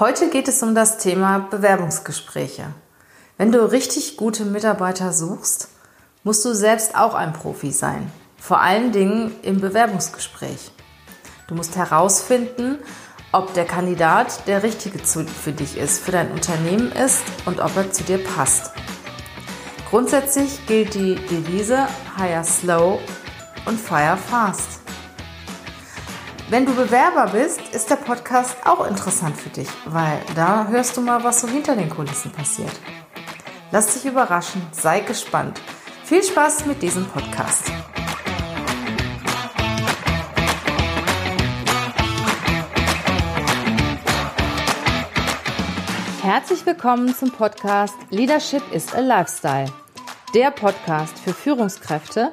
Heute geht es um das Thema Bewerbungsgespräche. Wenn du richtig gute Mitarbeiter suchst, musst du selbst auch ein Profi sein. Vor allen Dingen im Bewerbungsgespräch. Du musst herausfinden, ob der Kandidat der richtige für dich ist, für dein Unternehmen ist und ob er zu dir passt. Grundsätzlich gilt die Devise Hire Slow und Fire Fast. Wenn du Bewerber bist, ist der Podcast auch interessant für dich, weil da hörst du mal, was so hinter den Kulissen passiert. Lass dich überraschen, sei gespannt. Viel Spaß mit diesem Podcast. Herzlich willkommen zum Podcast Leadership is a Lifestyle. Der Podcast für Führungskräfte,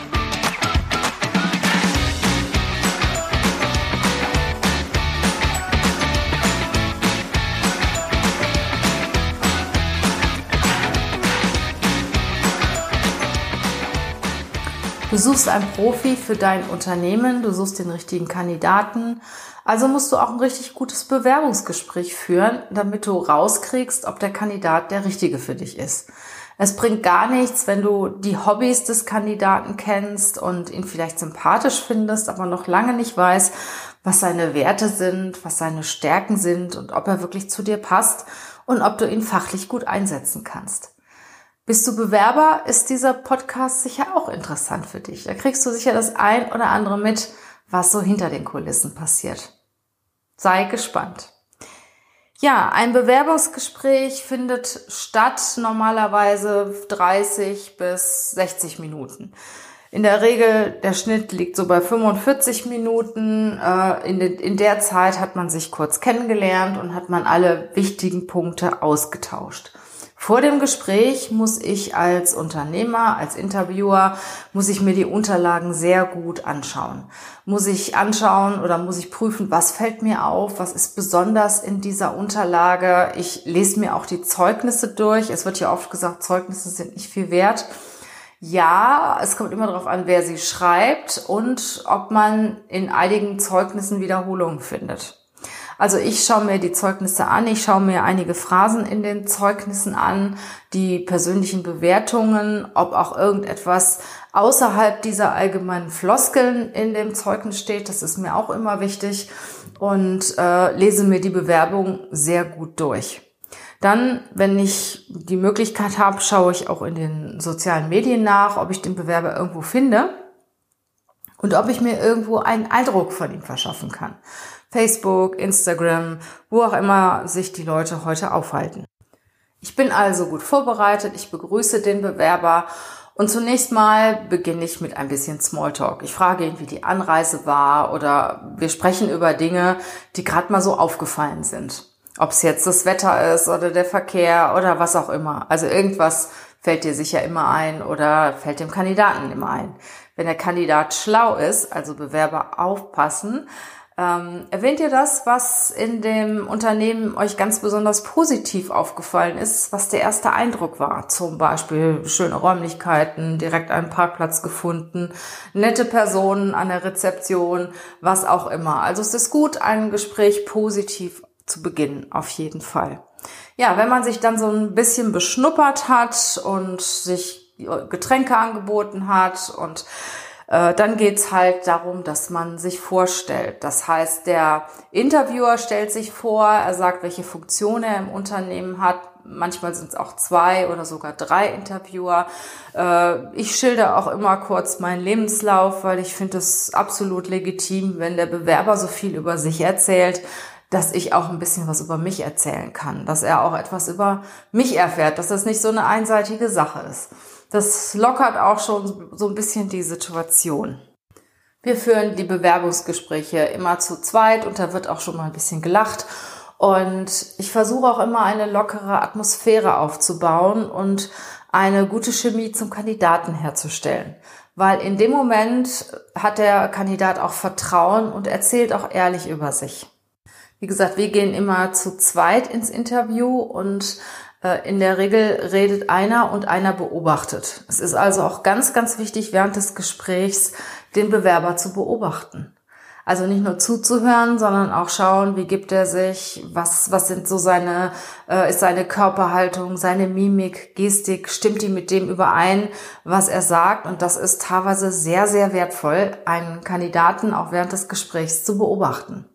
Du suchst einen Profi für dein Unternehmen, du suchst den richtigen Kandidaten. Also musst du auch ein richtig gutes Bewerbungsgespräch führen, damit du rauskriegst, ob der Kandidat der richtige für dich ist. Es bringt gar nichts, wenn du die Hobbys des Kandidaten kennst und ihn vielleicht sympathisch findest, aber noch lange nicht weißt, was seine Werte sind, was seine Stärken sind und ob er wirklich zu dir passt und ob du ihn fachlich gut einsetzen kannst. Bist du Bewerber, ist dieser Podcast sicher auch interessant für dich. Da kriegst du sicher das ein oder andere mit, was so hinter den Kulissen passiert. Sei gespannt. Ja, ein Bewerbungsgespräch findet statt normalerweise 30 bis 60 Minuten. In der Regel, der Schnitt liegt so bei 45 Minuten. Äh, in, in der Zeit hat man sich kurz kennengelernt und hat man alle wichtigen Punkte ausgetauscht. Vor dem Gespräch muss ich als Unternehmer, als Interviewer, muss ich mir die Unterlagen sehr gut anschauen. Muss ich anschauen oder muss ich prüfen, was fällt mir auf, was ist besonders in dieser Unterlage. Ich lese mir auch die Zeugnisse durch. Es wird ja oft gesagt, Zeugnisse sind nicht viel wert. Ja, es kommt immer darauf an, wer sie schreibt und ob man in einigen Zeugnissen Wiederholungen findet. Also ich schaue mir die Zeugnisse an, ich schaue mir einige Phrasen in den Zeugnissen an, die persönlichen Bewertungen, ob auch irgendetwas außerhalb dieser allgemeinen Floskeln in dem Zeugnis steht. Das ist mir auch immer wichtig und äh, lese mir die Bewerbung sehr gut durch. Dann, wenn ich die Möglichkeit habe, schaue ich auch in den sozialen Medien nach, ob ich den Bewerber irgendwo finde und ob ich mir irgendwo einen Eindruck von ihm verschaffen kann. Facebook, Instagram, wo auch immer sich die Leute heute aufhalten. Ich bin also gut vorbereitet, ich begrüße den Bewerber und zunächst mal beginne ich mit ein bisschen Smalltalk. Ich frage ihn, wie die Anreise war oder wir sprechen über Dinge, die gerade mal so aufgefallen sind. Ob es jetzt das Wetter ist oder der Verkehr oder was auch immer. Also irgendwas fällt dir sicher immer ein oder fällt dem Kandidaten immer ein. Wenn der Kandidat schlau ist, also Bewerber aufpassen, ähm, erwähnt ihr das, was in dem Unternehmen euch ganz besonders positiv aufgefallen ist, was der erste Eindruck war? Zum Beispiel schöne Räumlichkeiten, direkt einen Parkplatz gefunden, nette Personen an der Rezeption, was auch immer. Also es ist gut, ein Gespräch positiv zu beginnen, auf jeden Fall. Ja, wenn man sich dann so ein bisschen beschnuppert hat und sich Getränke angeboten hat und dann geht's halt darum, dass man sich vorstellt. Das heißt, der Interviewer stellt sich vor, er sagt, welche Funktion er im Unternehmen hat. Manchmal sind es auch zwei oder sogar drei Interviewer. Äh, ich schilder auch immer kurz meinen Lebenslauf, weil ich finde es absolut legitim, wenn der Bewerber so viel über sich erzählt, dass ich auch ein bisschen was über mich erzählen kann, dass er auch etwas über mich erfährt, dass das nicht so eine einseitige Sache ist. Das lockert auch schon so ein bisschen die Situation. Wir führen die Bewerbungsgespräche immer zu zweit und da wird auch schon mal ein bisschen gelacht. Und ich versuche auch immer eine lockere Atmosphäre aufzubauen und eine gute Chemie zum Kandidaten herzustellen. Weil in dem Moment hat der Kandidat auch Vertrauen und erzählt auch ehrlich über sich. Wie gesagt, wir gehen immer zu zweit ins Interview und in der Regel redet einer und einer beobachtet. Es ist also auch ganz, ganz wichtig, während des Gesprächs den Bewerber zu beobachten. Also nicht nur zuzuhören, sondern auch schauen, wie gibt er sich, was, was sind so seine, äh, ist seine Körperhaltung, seine Mimik, Gestik, stimmt die mit dem überein, was er sagt. Und das ist teilweise sehr, sehr wertvoll, einen Kandidaten auch während des Gesprächs zu beobachten.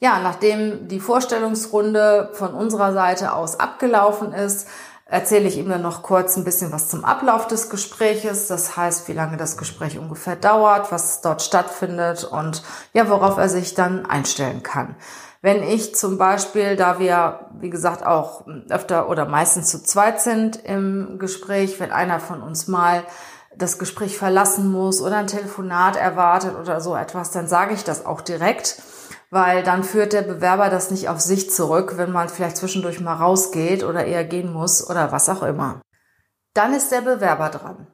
Ja, nachdem die Vorstellungsrunde von unserer Seite aus abgelaufen ist, erzähle ich ihm dann noch kurz ein bisschen was zum Ablauf des Gespräches. Das heißt, wie lange das Gespräch ungefähr dauert, was dort stattfindet und ja, worauf er sich dann einstellen kann. Wenn ich zum Beispiel, da wir, wie gesagt, auch öfter oder meistens zu zweit sind im Gespräch, wenn einer von uns mal das Gespräch verlassen muss oder ein Telefonat erwartet oder so etwas, dann sage ich das auch direkt weil dann führt der Bewerber das nicht auf sich zurück, wenn man vielleicht zwischendurch mal rausgeht oder eher gehen muss oder was auch immer. Dann ist der Bewerber dran.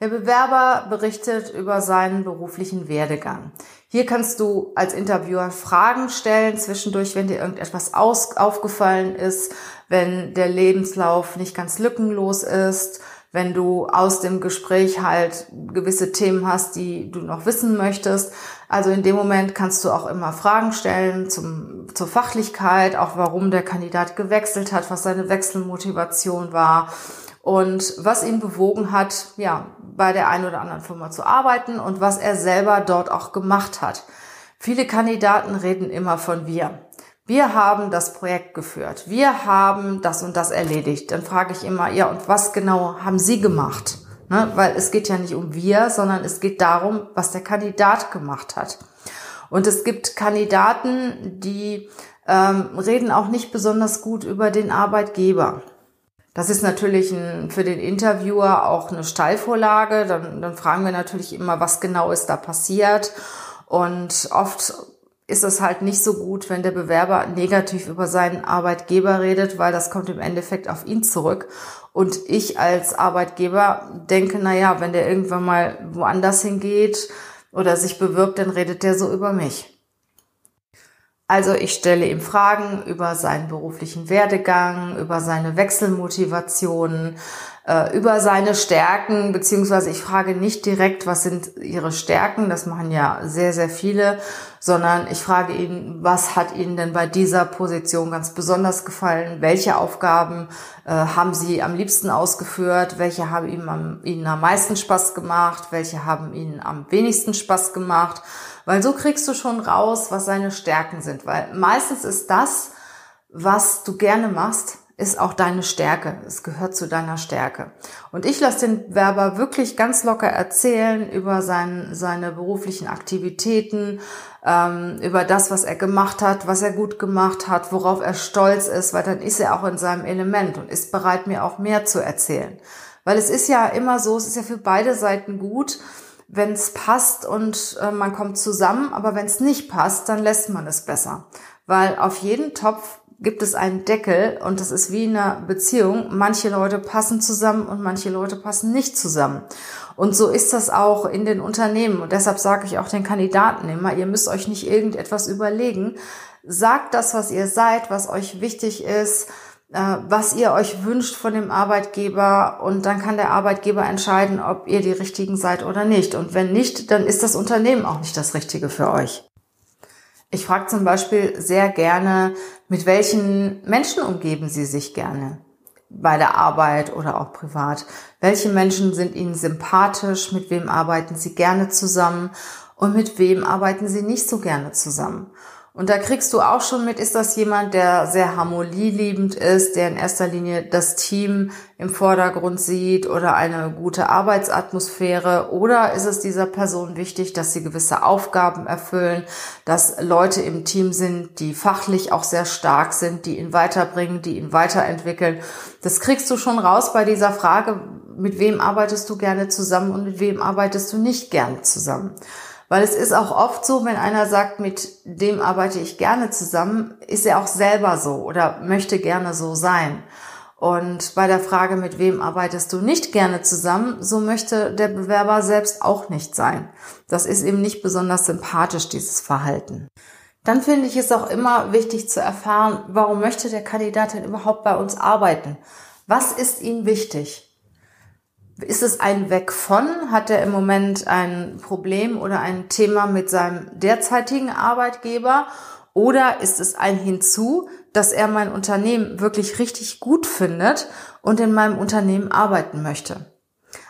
Der Bewerber berichtet über seinen beruflichen Werdegang. Hier kannst du als Interviewer Fragen stellen zwischendurch, wenn dir irgendetwas aus, aufgefallen ist, wenn der Lebenslauf nicht ganz lückenlos ist, wenn du aus dem Gespräch halt gewisse Themen hast, die du noch wissen möchtest. Also in dem Moment kannst du auch immer Fragen stellen zum, zur Fachlichkeit, auch warum der Kandidat gewechselt hat, was seine Wechselmotivation war und was ihn bewogen hat, ja, bei der einen oder anderen Firma zu arbeiten und was er selber dort auch gemacht hat. Viele Kandidaten reden immer von wir. Wir haben das Projekt geführt. Wir haben das und das erledigt. Dann frage ich immer, ja, und was genau haben Sie gemacht? Ne? Weil es geht ja nicht um wir, sondern es geht darum, was der Kandidat gemacht hat. Und es gibt Kandidaten, die ähm, reden auch nicht besonders gut über den Arbeitgeber. Das ist natürlich ein, für den Interviewer auch eine Steilvorlage. Dann, dann fragen wir natürlich immer, was genau ist da passiert. Und oft ist es halt nicht so gut, wenn der Bewerber negativ über seinen Arbeitgeber redet, weil das kommt im Endeffekt auf ihn zurück. Und ich als Arbeitgeber denke, na ja, wenn der irgendwann mal woanders hingeht oder sich bewirbt, dann redet der so über mich. Also ich stelle ihm Fragen über seinen beruflichen Werdegang, über seine Wechselmotivationen, äh, über seine Stärken, beziehungsweise ich frage nicht direkt, was sind ihre Stärken, das machen ja sehr, sehr viele, sondern ich frage ihn, was hat Ihnen denn bei dieser Position ganz besonders gefallen? Welche Aufgaben äh, haben Sie am liebsten ausgeführt? Welche haben Ihnen am, Ihnen am meisten Spaß gemacht? Welche haben Ihnen am wenigsten Spaß gemacht? Weil so kriegst du schon raus, was seine Stärken sind. Weil meistens ist das, was du gerne machst, ist auch deine Stärke. Es gehört zu deiner Stärke. Und ich lasse den Werber wirklich ganz locker erzählen über sein, seine beruflichen Aktivitäten, ähm, über das, was er gemacht hat, was er gut gemacht hat, worauf er stolz ist, weil dann ist er auch in seinem Element und ist bereit, mir auch mehr zu erzählen. Weil es ist ja immer so, es ist ja für beide Seiten gut, wenn es passt und äh, man kommt zusammen, aber wenn es nicht passt, dann lässt man es besser. Weil auf jeden Topf gibt es einen Deckel und das ist wie in einer Beziehung. Manche Leute passen zusammen und manche Leute passen nicht zusammen. Und so ist das auch in den Unternehmen. Und deshalb sage ich auch den Kandidaten immer, ihr müsst euch nicht irgendetwas überlegen. Sagt das, was ihr seid, was euch wichtig ist, äh, was ihr euch wünscht von dem Arbeitgeber und dann kann der Arbeitgeber entscheiden, ob ihr die richtigen seid oder nicht. Und wenn nicht, dann ist das Unternehmen auch nicht das Richtige für euch. Ich frage zum Beispiel sehr gerne, mit welchen Menschen umgeben Sie sich gerne? Bei der Arbeit oder auch privat. Welche Menschen sind Ihnen sympathisch? Mit wem arbeiten Sie gerne zusammen? Und mit wem arbeiten Sie nicht so gerne zusammen? Und da kriegst du auch schon mit, ist das jemand, der sehr harmonieliebend ist, der in erster Linie das Team im Vordergrund sieht oder eine gute Arbeitsatmosphäre? Oder ist es dieser Person wichtig, dass sie gewisse Aufgaben erfüllen, dass Leute im Team sind, die fachlich auch sehr stark sind, die ihn weiterbringen, die ihn weiterentwickeln? Das kriegst du schon raus bei dieser Frage, mit wem arbeitest du gerne zusammen und mit wem arbeitest du nicht gerne zusammen? Weil es ist auch oft so, wenn einer sagt, mit dem arbeite ich gerne zusammen, ist er auch selber so oder möchte gerne so sein. Und bei der Frage, mit wem arbeitest du nicht gerne zusammen, so möchte der Bewerber selbst auch nicht sein. Das ist ihm nicht besonders sympathisch, dieses Verhalten. Dann finde ich es auch immer wichtig zu erfahren, warum möchte der Kandidat denn überhaupt bei uns arbeiten? Was ist ihm wichtig? Ist es ein Weg von? Hat er im Moment ein Problem oder ein Thema mit seinem derzeitigen Arbeitgeber? Oder ist es ein Hinzu, dass er mein Unternehmen wirklich richtig gut findet und in meinem Unternehmen arbeiten möchte?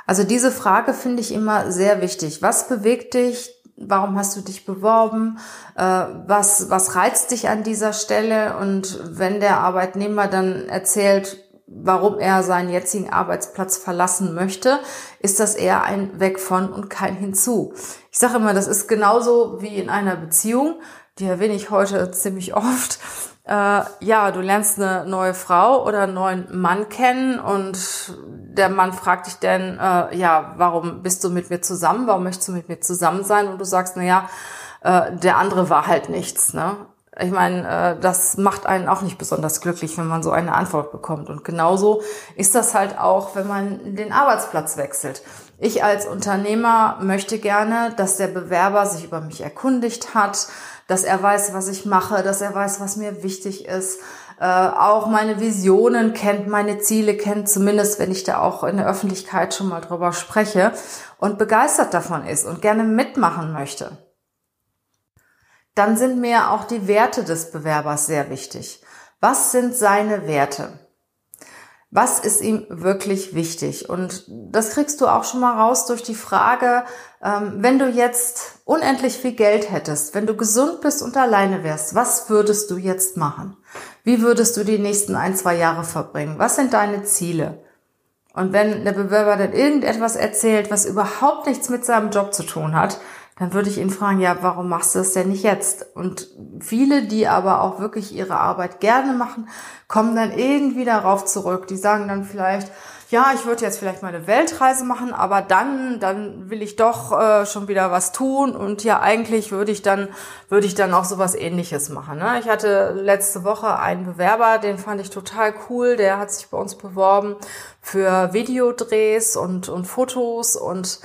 Also diese Frage finde ich immer sehr wichtig. Was bewegt dich? Warum hast du dich beworben? Äh, was, was reizt dich an dieser Stelle? Und wenn der Arbeitnehmer dann erzählt, warum er seinen jetzigen Arbeitsplatz verlassen möchte, ist das eher ein Weg von und kein Hinzu. Ich sage immer, das ist genauso wie in einer Beziehung, die erwähne ich heute ziemlich oft. Äh, ja, du lernst eine neue Frau oder einen neuen Mann kennen und der Mann fragt dich dann, äh, ja, warum bist du mit mir zusammen? Warum möchtest du mit mir zusammen sein? Und du sagst, na ja, äh, der andere war halt nichts. Ne? Ich meine, äh, das macht einen auch nicht besonders glücklich, wenn man so eine Antwort bekommt. Und genauso ist das halt auch, wenn man den Arbeitsplatz wechselt. Ich als Unternehmer möchte gerne, dass der Bewerber sich über mich erkundigt hat, dass er weiß, was ich mache, dass er weiß, was mir wichtig ist, äh, auch meine Visionen kennt, meine Ziele kennt, zumindest wenn ich da auch in der Öffentlichkeit schon mal drüber spreche und begeistert davon ist und gerne mitmachen möchte dann sind mir auch die Werte des Bewerbers sehr wichtig. Was sind seine Werte? Was ist ihm wirklich wichtig? Und das kriegst du auch schon mal raus durch die Frage, ähm, wenn du jetzt unendlich viel Geld hättest, wenn du gesund bist und alleine wärst, was würdest du jetzt machen? Wie würdest du die nächsten ein, zwei Jahre verbringen? Was sind deine Ziele? Und wenn der Bewerber dann irgendetwas erzählt, was überhaupt nichts mit seinem Job zu tun hat, dann würde ich ihn fragen, ja, warum machst du das denn nicht jetzt? Und viele, die aber auch wirklich ihre Arbeit gerne machen, kommen dann irgendwie darauf zurück. Die sagen dann vielleicht, ja, ich würde jetzt vielleicht mal eine Weltreise machen, aber dann, dann will ich doch äh, schon wieder was tun und ja, eigentlich würde ich dann, würde ich dann auch sowas ähnliches machen. Ne? Ich hatte letzte Woche einen Bewerber, den fand ich total cool, der hat sich bei uns beworben für Videodrehs und, und Fotos und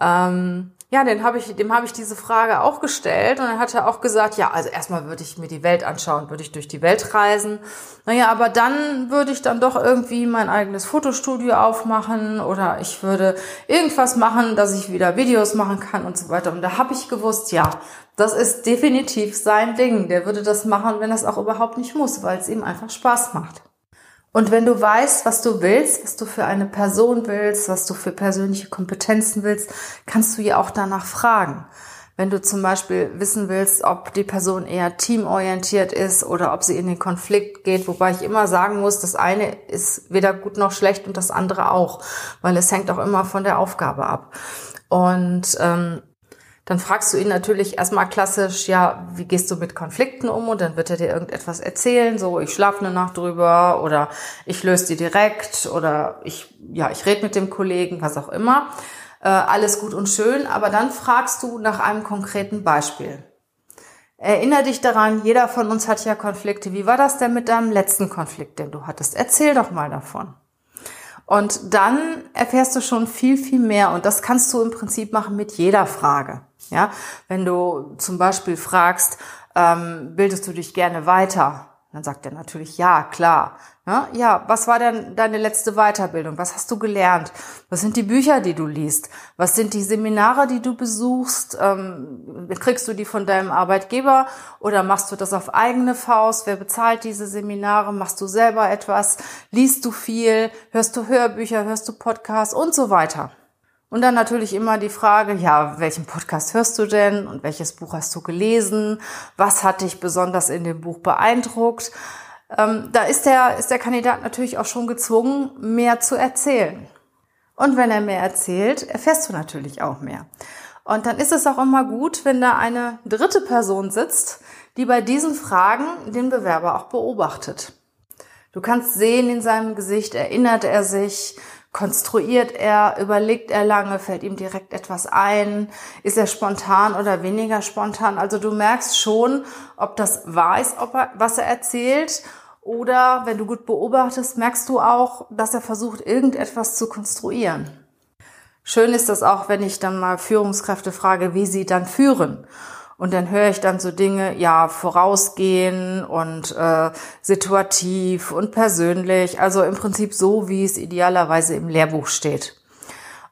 ähm, ja, den hab ich, dem habe ich diese Frage auch gestellt und er hat er auch gesagt, ja, also erstmal würde ich mir die Welt anschauen, würde ich durch die Welt reisen. Naja, aber dann würde ich dann doch irgendwie mein eigenes Fotostudio aufmachen oder ich würde irgendwas machen, dass ich wieder Videos machen kann und so weiter. Und da habe ich gewusst, ja, das ist definitiv sein Ding. Der würde das machen, wenn das auch überhaupt nicht muss, weil es ihm einfach Spaß macht. Und wenn du weißt, was du willst, was du für eine Person willst, was du für persönliche Kompetenzen willst, kannst du ja auch danach fragen. Wenn du zum Beispiel wissen willst, ob die Person eher teamorientiert ist oder ob sie in den Konflikt geht, wobei ich immer sagen muss, das eine ist weder gut noch schlecht und das andere auch, weil es hängt auch immer von der Aufgabe ab. Und ähm, dann fragst du ihn natürlich erstmal klassisch, ja, wie gehst du mit Konflikten um? Und dann wird er dir irgendetwas erzählen, so ich schlafe eine Nacht drüber oder ich löse die direkt oder ich, ja, ich rede mit dem Kollegen, was auch immer. Äh, alles gut und schön, aber dann fragst du nach einem konkreten Beispiel. Erinner dich daran, jeder von uns hat ja Konflikte. Wie war das denn mit deinem letzten Konflikt, den du hattest? Erzähl doch mal davon. Und dann erfährst du schon viel, viel mehr. Und das kannst du im Prinzip machen mit jeder Frage. Ja, wenn du zum Beispiel fragst, ähm, bildest du dich gerne weiter? Dann sagt er natürlich ja, klar. Ja, ja, was war denn deine letzte Weiterbildung? Was hast du gelernt? Was sind die Bücher, die du liest? Was sind die Seminare, die du besuchst? Ähm, kriegst du die von deinem Arbeitgeber oder machst du das auf eigene Faust? Wer bezahlt diese Seminare? Machst du selber etwas? Liest du viel? Hörst du Hörbücher? Hörst du Podcasts und so weiter? Und dann natürlich immer die Frage, ja, welchen Podcast hörst du denn und welches Buch hast du gelesen? Was hat dich besonders in dem Buch beeindruckt? Ähm, da ist der, ist der Kandidat natürlich auch schon gezwungen, mehr zu erzählen. Und wenn er mehr erzählt, erfährst du natürlich auch mehr. Und dann ist es auch immer gut, wenn da eine dritte Person sitzt, die bei diesen Fragen den Bewerber auch beobachtet. Du kannst sehen in seinem Gesicht, erinnert er sich, Konstruiert er, überlegt er lange, fällt ihm direkt etwas ein, ist er spontan oder weniger spontan? Also du merkst schon, ob das ist, ob er, was er erzählt oder wenn du gut beobachtest, merkst du auch, dass er versucht, irgendetwas zu konstruieren. Schön ist das auch, wenn ich dann mal Führungskräfte frage, wie sie dann führen. Und dann höre ich dann so Dinge, ja, vorausgehen und äh, situativ und persönlich, also im Prinzip so, wie es idealerweise im Lehrbuch steht.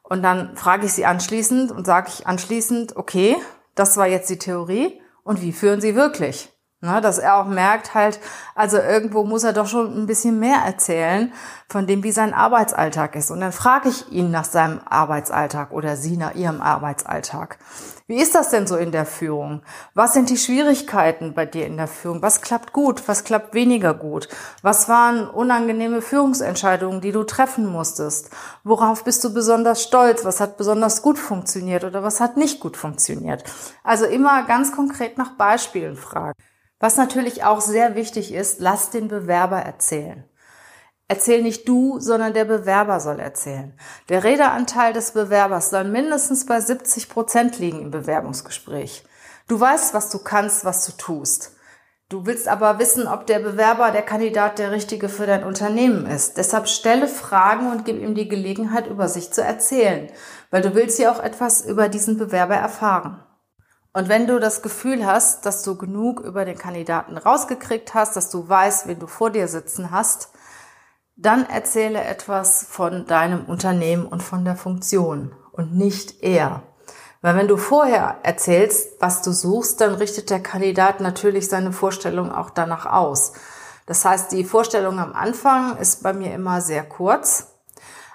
Und dann frage ich sie anschließend und sage ich anschließend, okay, das war jetzt die Theorie und wie führen Sie wirklich? Ne, dass er auch merkt halt, also irgendwo muss er doch schon ein bisschen mehr erzählen von dem, wie sein Arbeitsalltag ist. Und dann frage ich ihn nach seinem Arbeitsalltag oder sie nach ihrem Arbeitsalltag. Wie ist das denn so in der Führung? Was sind die Schwierigkeiten bei dir in der Führung? Was klappt gut? Was klappt weniger gut? Was waren unangenehme Führungsentscheidungen, die du treffen musstest? Worauf bist du besonders stolz? Was hat besonders gut funktioniert oder was hat nicht gut funktioniert? Also immer ganz konkret nach Beispielen fragen. Was natürlich auch sehr wichtig ist, lass den Bewerber erzählen. Erzähl nicht du, sondern der Bewerber soll erzählen. Der Redeanteil des Bewerbers soll mindestens bei 70 Prozent liegen im Bewerbungsgespräch. Du weißt, was du kannst, was du tust. Du willst aber wissen, ob der Bewerber, der Kandidat der richtige für dein Unternehmen ist. Deshalb stelle Fragen und gib ihm die Gelegenheit, über sich zu erzählen, weil du willst ja auch etwas über diesen Bewerber erfahren. Und wenn du das Gefühl hast, dass du genug über den Kandidaten rausgekriegt hast, dass du weißt, wen du vor dir sitzen hast, dann erzähle etwas von deinem Unternehmen und von der Funktion und nicht er. Weil wenn du vorher erzählst, was du suchst, dann richtet der Kandidat natürlich seine Vorstellung auch danach aus. Das heißt, die Vorstellung am Anfang ist bei mir immer sehr kurz,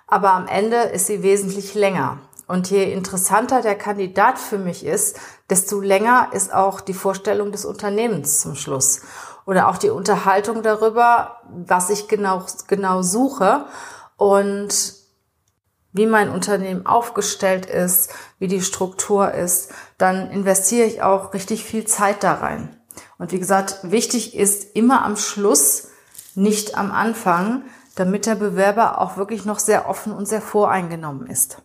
aber am Ende ist sie wesentlich länger. Und je interessanter der Kandidat für mich ist, desto länger ist auch die Vorstellung des Unternehmens zum Schluss. Oder auch die Unterhaltung darüber, was ich genau, genau suche und wie mein Unternehmen aufgestellt ist, wie die Struktur ist, dann investiere ich auch richtig viel Zeit da rein. Und wie gesagt, wichtig ist immer am Schluss, nicht am Anfang, damit der Bewerber auch wirklich noch sehr offen und sehr voreingenommen ist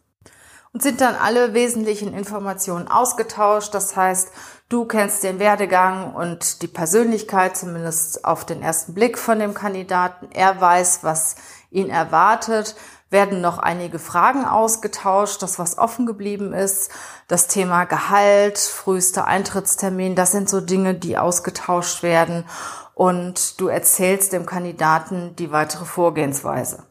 und sind dann alle wesentlichen Informationen ausgetauscht. Das heißt, du kennst den Werdegang und die Persönlichkeit, zumindest auf den ersten Blick von dem Kandidaten. Er weiß, was ihn erwartet. Werden noch einige Fragen ausgetauscht, das was offen geblieben ist. Das Thema Gehalt, frühester Eintrittstermin, das sind so Dinge, die ausgetauscht werden. Und du erzählst dem Kandidaten die weitere Vorgehensweise.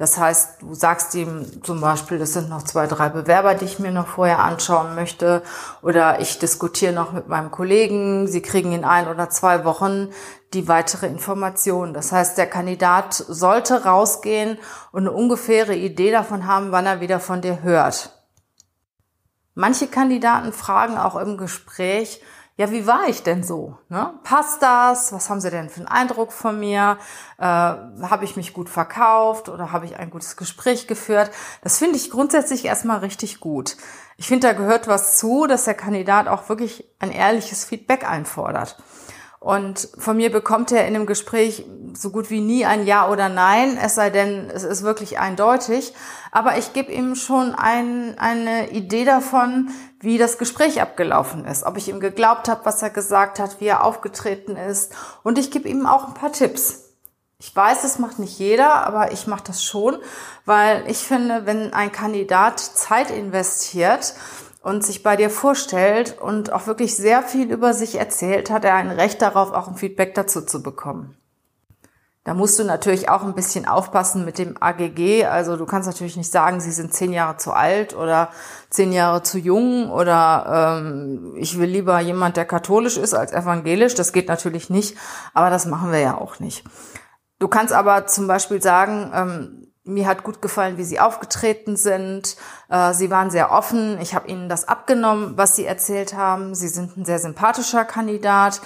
Das heißt, du sagst ihm zum Beispiel, das sind noch zwei, drei Bewerber, die ich mir noch vorher anschauen möchte. Oder ich diskutiere noch mit meinem Kollegen. Sie kriegen in ein oder zwei Wochen die weitere Information. Das heißt, der Kandidat sollte rausgehen und eine ungefähre Idee davon haben, wann er wieder von dir hört. Manche Kandidaten fragen auch im Gespräch, ja, wie war ich denn so? Ne? Passt das? Was haben Sie denn für einen Eindruck von mir? Äh, habe ich mich gut verkauft oder habe ich ein gutes Gespräch geführt? Das finde ich grundsätzlich erstmal richtig gut. Ich finde, da gehört was zu, dass der Kandidat auch wirklich ein ehrliches Feedback einfordert. Und von mir bekommt er in einem Gespräch so gut wie nie ein Ja oder Nein, es sei denn, es ist wirklich eindeutig. Aber ich gebe ihm schon ein, eine Idee davon, wie das Gespräch abgelaufen ist, ob ich ihm geglaubt habe, was er gesagt hat, wie er aufgetreten ist. Und ich gebe ihm auch ein paar Tipps. Ich weiß, das macht nicht jeder, aber ich mache das schon, weil ich finde, wenn ein Kandidat Zeit investiert, und sich bei dir vorstellt und auch wirklich sehr viel über sich erzählt, hat er ein Recht darauf, auch ein Feedback dazu zu bekommen. Da musst du natürlich auch ein bisschen aufpassen mit dem AGG. Also du kannst natürlich nicht sagen, sie sind zehn Jahre zu alt oder zehn Jahre zu jung oder ähm, ich will lieber jemand, der katholisch ist als evangelisch. Das geht natürlich nicht, aber das machen wir ja auch nicht. Du kannst aber zum Beispiel sagen, ähm, mir hat gut gefallen, wie sie aufgetreten sind. Äh, sie waren sehr offen. Ich habe ihnen das abgenommen, was sie erzählt haben. Sie sind ein sehr sympathischer Kandidat.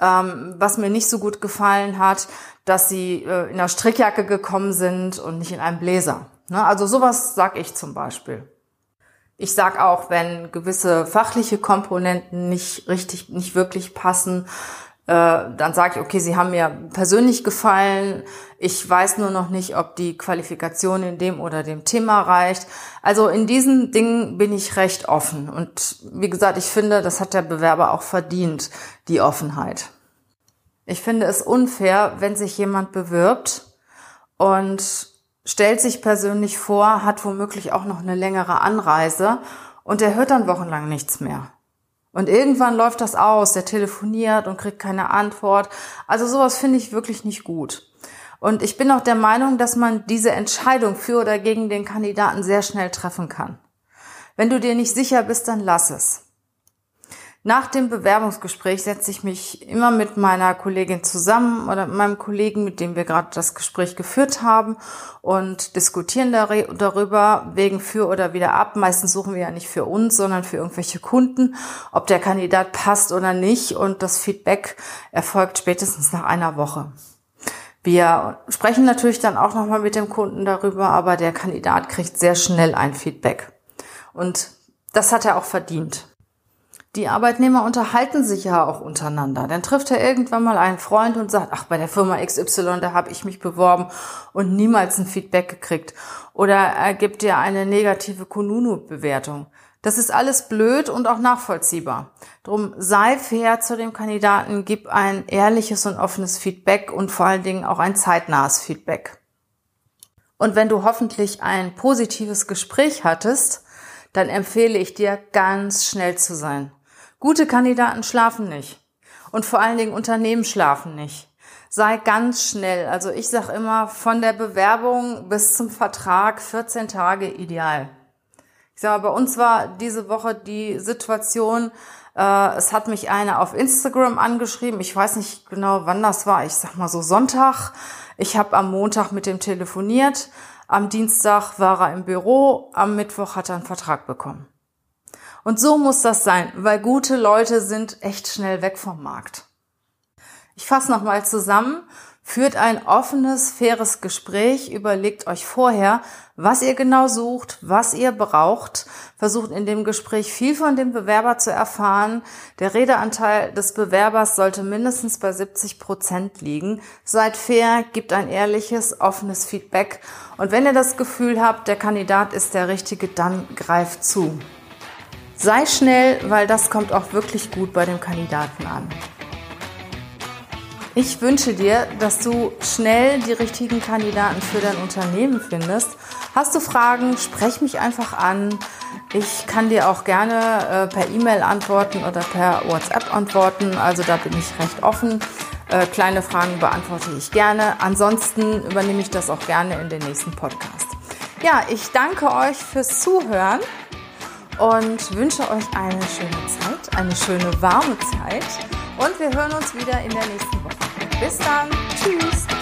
Ähm, was mir nicht so gut gefallen hat, dass sie äh, in einer Strickjacke gekommen sind und nicht in einem Bläser. Ne? Also sowas sag ich zum Beispiel. Ich sag auch, wenn gewisse fachliche Komponenten nicht richtig, nicht wirklich passen, dann sage ich, okay, sie haben mir persönlich gefallen. Ich weiß nur noch nicht, ob die Qualifikation in dem oder dem Thema reicht. Also in diesen Dingen bin ich recht offen. Und wie gesagt, ich finde, das hat der Bewerber auch verdient, die Offenheit. Ich finde es unfair, wenn sich jemand bewirbt und stellt sich persönlich vor, hat womöglich auch noch eine längere Anreise und er hört dann wochenlang nichts mehr. Und irgendwann läuft das aus, der telefoniert und kriegt keine Antwort. Also sowas finde ich wirklich nicht gut. Und ich bin auch der Meinung, dass man diese Entscheidung für oder gegen den Kandidaten sehr schnell treffen kann. Wenn du dir nicht sicher bist, dann lass es. Nach dem Bewerbungsgespräch setze ich mich immer mit meiner Kollegin zusammen oder mit meinem Kollegen, mit dem wir gerade das Gespräch geführt haben und diskutieren darüber, wegen für oder wieder ab. Meistens suchen wir ja nicht für uns, sondern für irgendwelche Kunden, ob der Kandidat passt oder nicht. Und das Feedback erfolgt spätestens nach einer Woche. Wir sprechen natürlich dann auch nochmal mit dem Kunden darüber, aber der Kandidat kriegt sehr schnell ein Feedback. Und das hat er auch verdient. Die Arbeitnehmer unterhalten sich ja auch untereinander. Dann trifft er irgendwann mal einen Freund und sagt, ach, bei der Firma XY, da habe ich mich beworben und niemals ein Feedback gekriegt. Oder er gibt dir eine negative Kununu-Bewertung. Das ist alles blöd und auch nachvollziehbar. Drum sei fair zu dem Kandidaten, gib ein ehrliches und offenes Feedback und vor allen Dingen auch ein zeitnahes Feedback. Und wenn du hoffentlich ein positives Gespräch hattest, dann empfehle ich dir, ganz schnell zu sein. Gute Kandidaten schlafen nicht. Und vor allen Dingen Unternehmen schlafen nicht. Sei ganz schnell. Also ich sage immer, von der Bewerbung bis zum Vertrag 14 Tage ideal. Ich sage, bei uns war diese Woche die Situation, äh, es hat mich eine auf Instagram angeschrieben. Ich weiß nicht genau, wann das war. Ich sag mal so Sonntag. Ich habe am Montag mit dem telefoniert. Am Dienstag war er im Büro. Am Mittwoch hat er einen Vertrag bekommen. Und so muss das sein, weil gute Leute sind echt schnell weg vom Markt. Ich fasse nochmal zusammen. Führt ein offenes, faires Gespräch, überlegt euch vorher, was ihr genau sucht, was ihr braucht, versucht in dem Gespräch viel von dem Bewerber zu erfahren. Der Redeanteil des Bewerbers sollte mindestens bei 70 Prozent liegen. Seid fair, gebt ein ehrliches, offenes Feedback und wenn ihr das Gefühl habt, der Kandidat ist der Richtige, dann greift zu. Sei schnell, weil das kommt auch wirklich gut bei dem Kandidaten an. Ich wünsche dir, dass du schnell die richtigen Kandidaten für dein Unternehmen findest. Hast du Fragen, sprech mich einfach an. Ich kann dir auch gerne äh, per E-Mail antworten oder per WhatsApp antworten. Also da bin ich recht offen. Äh, kleine Fragen beantworte ich gerne. Ansonsten übernehme ich das auch gerne in den nächsten Podcast. Ja, ich danke euch fürs Zuhören und wünsche euch eine schöne Zeit, eine schöne warme Zeit und wir hören uns wieder in der nächsten Woche. Bis dann, tschüss!